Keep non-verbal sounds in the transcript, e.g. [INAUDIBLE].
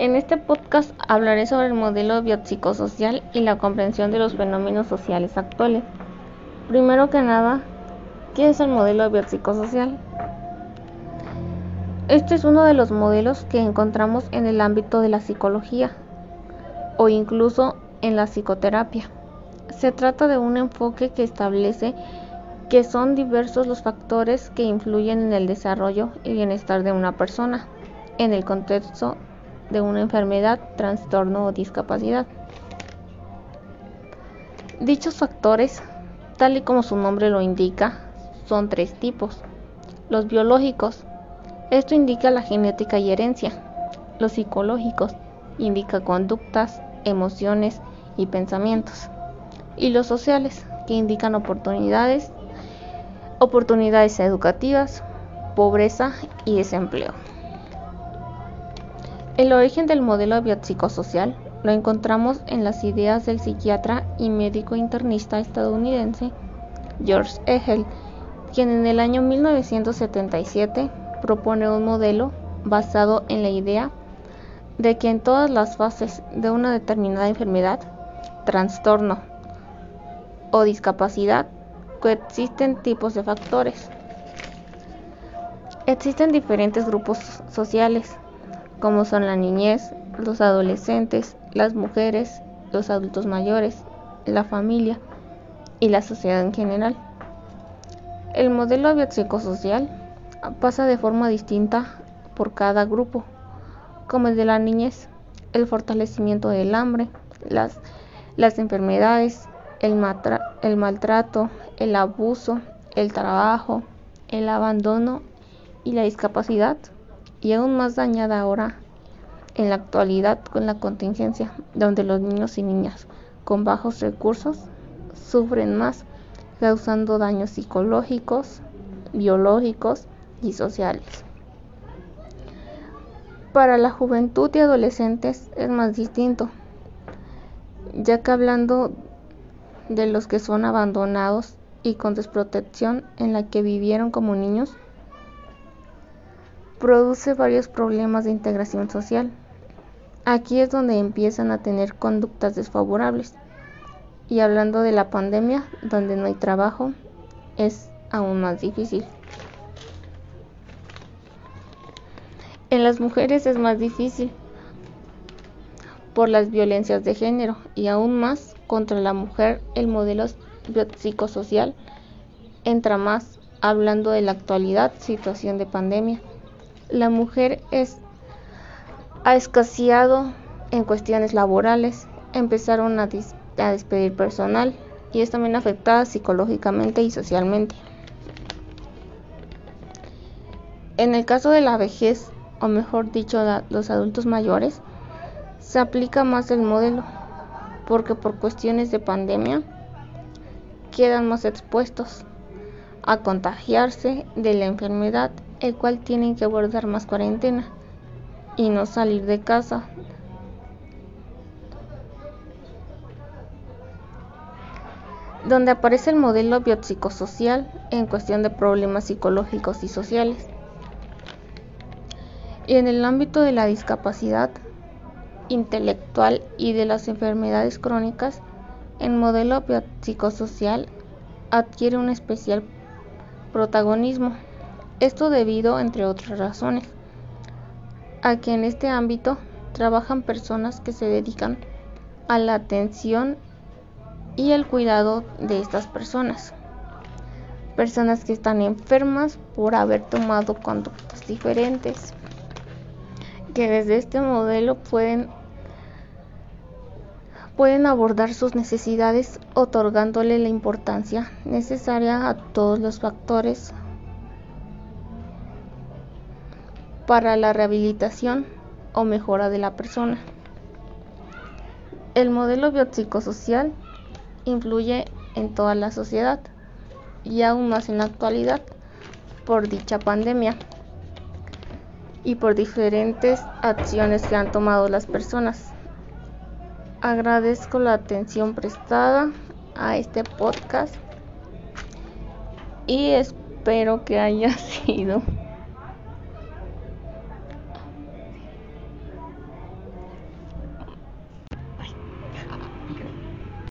En este podcast hablaré sobre el modelo biopsicosocial y la comprensión de los fenómenos sociales actuales. Primero que nada, ¿qué es el modelo biopsicosocial? Este es uno de los modelos que encontramos en el ámbito de la psicología o incluso en la psicoterapia. Se trata de un enfoque que establece que son diversos los factores que influyen en el desarrollo y bienestar de una persona en el contexto de una enfermedad, trastorno o discapacidad. Dichos factores, tal y como su nombre lo indica, son tres tipos. Los biológicos, esto indica la genética y herencia. Los psicológicos, indica conductas, emociones y pensamientos. Y los sociales, que indican oportunidades, oportunidades educativas, pobreza y desempleo. El origen del modelo biopsicosocial lo encontramos en las ideas del psiquiatra y médico internista estadounidense George Hegel, quien en el año 1977 propone un modelo basado en la idea de que en todas las fases de una determinada enfermedad, trastorno o discapacidad coexisten tipos de factores. Existen diferentes grupos sociales como son la niñez, los adolescentes, las mujeres, los adultos mayores, la familia y la sociedad en general. El modelo biopsicosocial pasa de forma distinta por cada grupo, como el de la niñez, el fortalecimiento del hambre, las, enfermedades, el maltrato, el abuso, el trabajo, el abandono y la discapacidad y aún más dañada ahora en la actualidad con la contingencia, donde los niños y niñas con bajos recursos sufren más, causando daños psicológicos, biológicos y sociales. Para la juventud y adolescentes es más distinto, ya que hablando de los que son abandonados y con desprotección en la que vivieron como niños, produce varios problemas de integración social. Aquí es donde empiezan a tener conductas desfavorables. Y hablando de la pandemia, donde no hay trabajo, es aún más difícil. En las mujeres es más difícil por las violencias de género y aún más contra la mujer el modelo psicosocial entra más hablando de la actualidad situación de pandemia la mujer es, ha escaseado en cuestiones laborales, empezaron a, a despedir personal y es también afectada psicológicamente y socialmente. En el caso de la vejez, o mejor dicho, los adultos mayores, se aplica más el modelo, porque por cuestiones de pandemia quedan más expuestos a contagiarse de la enfermedad el cual tienen que guardar más cuarentena y no salir de casa. donde aparece el modelo biopsicosocial en cuestión de problemas psicológicos y sociales. Y en el ámbito de la discapacidad intelectual y de las enfermedades crónicas, el modelo biopsicosocial adquiere un especial protagonismo. Esto debido, entre otras razones, a que en este ámbito trabajan personas que se dedican a la atención y el cuidado de estas personas. Personas que están enfermas por haber tomado conductas diferentes, que desde este modelo pueden pueden abordar sus necesidades otorgándole la importancia necesaria a todos los factores para la rehabilitación o mejora de la persona. El modelo biopsicosocial influye en toda la sociedad y aún más en la actualidad por dicha pandemia y por diferentes acciones que han tomado las personas. Agradezco la atención prestada a este podcast y espero que haya [LAUGHS] sido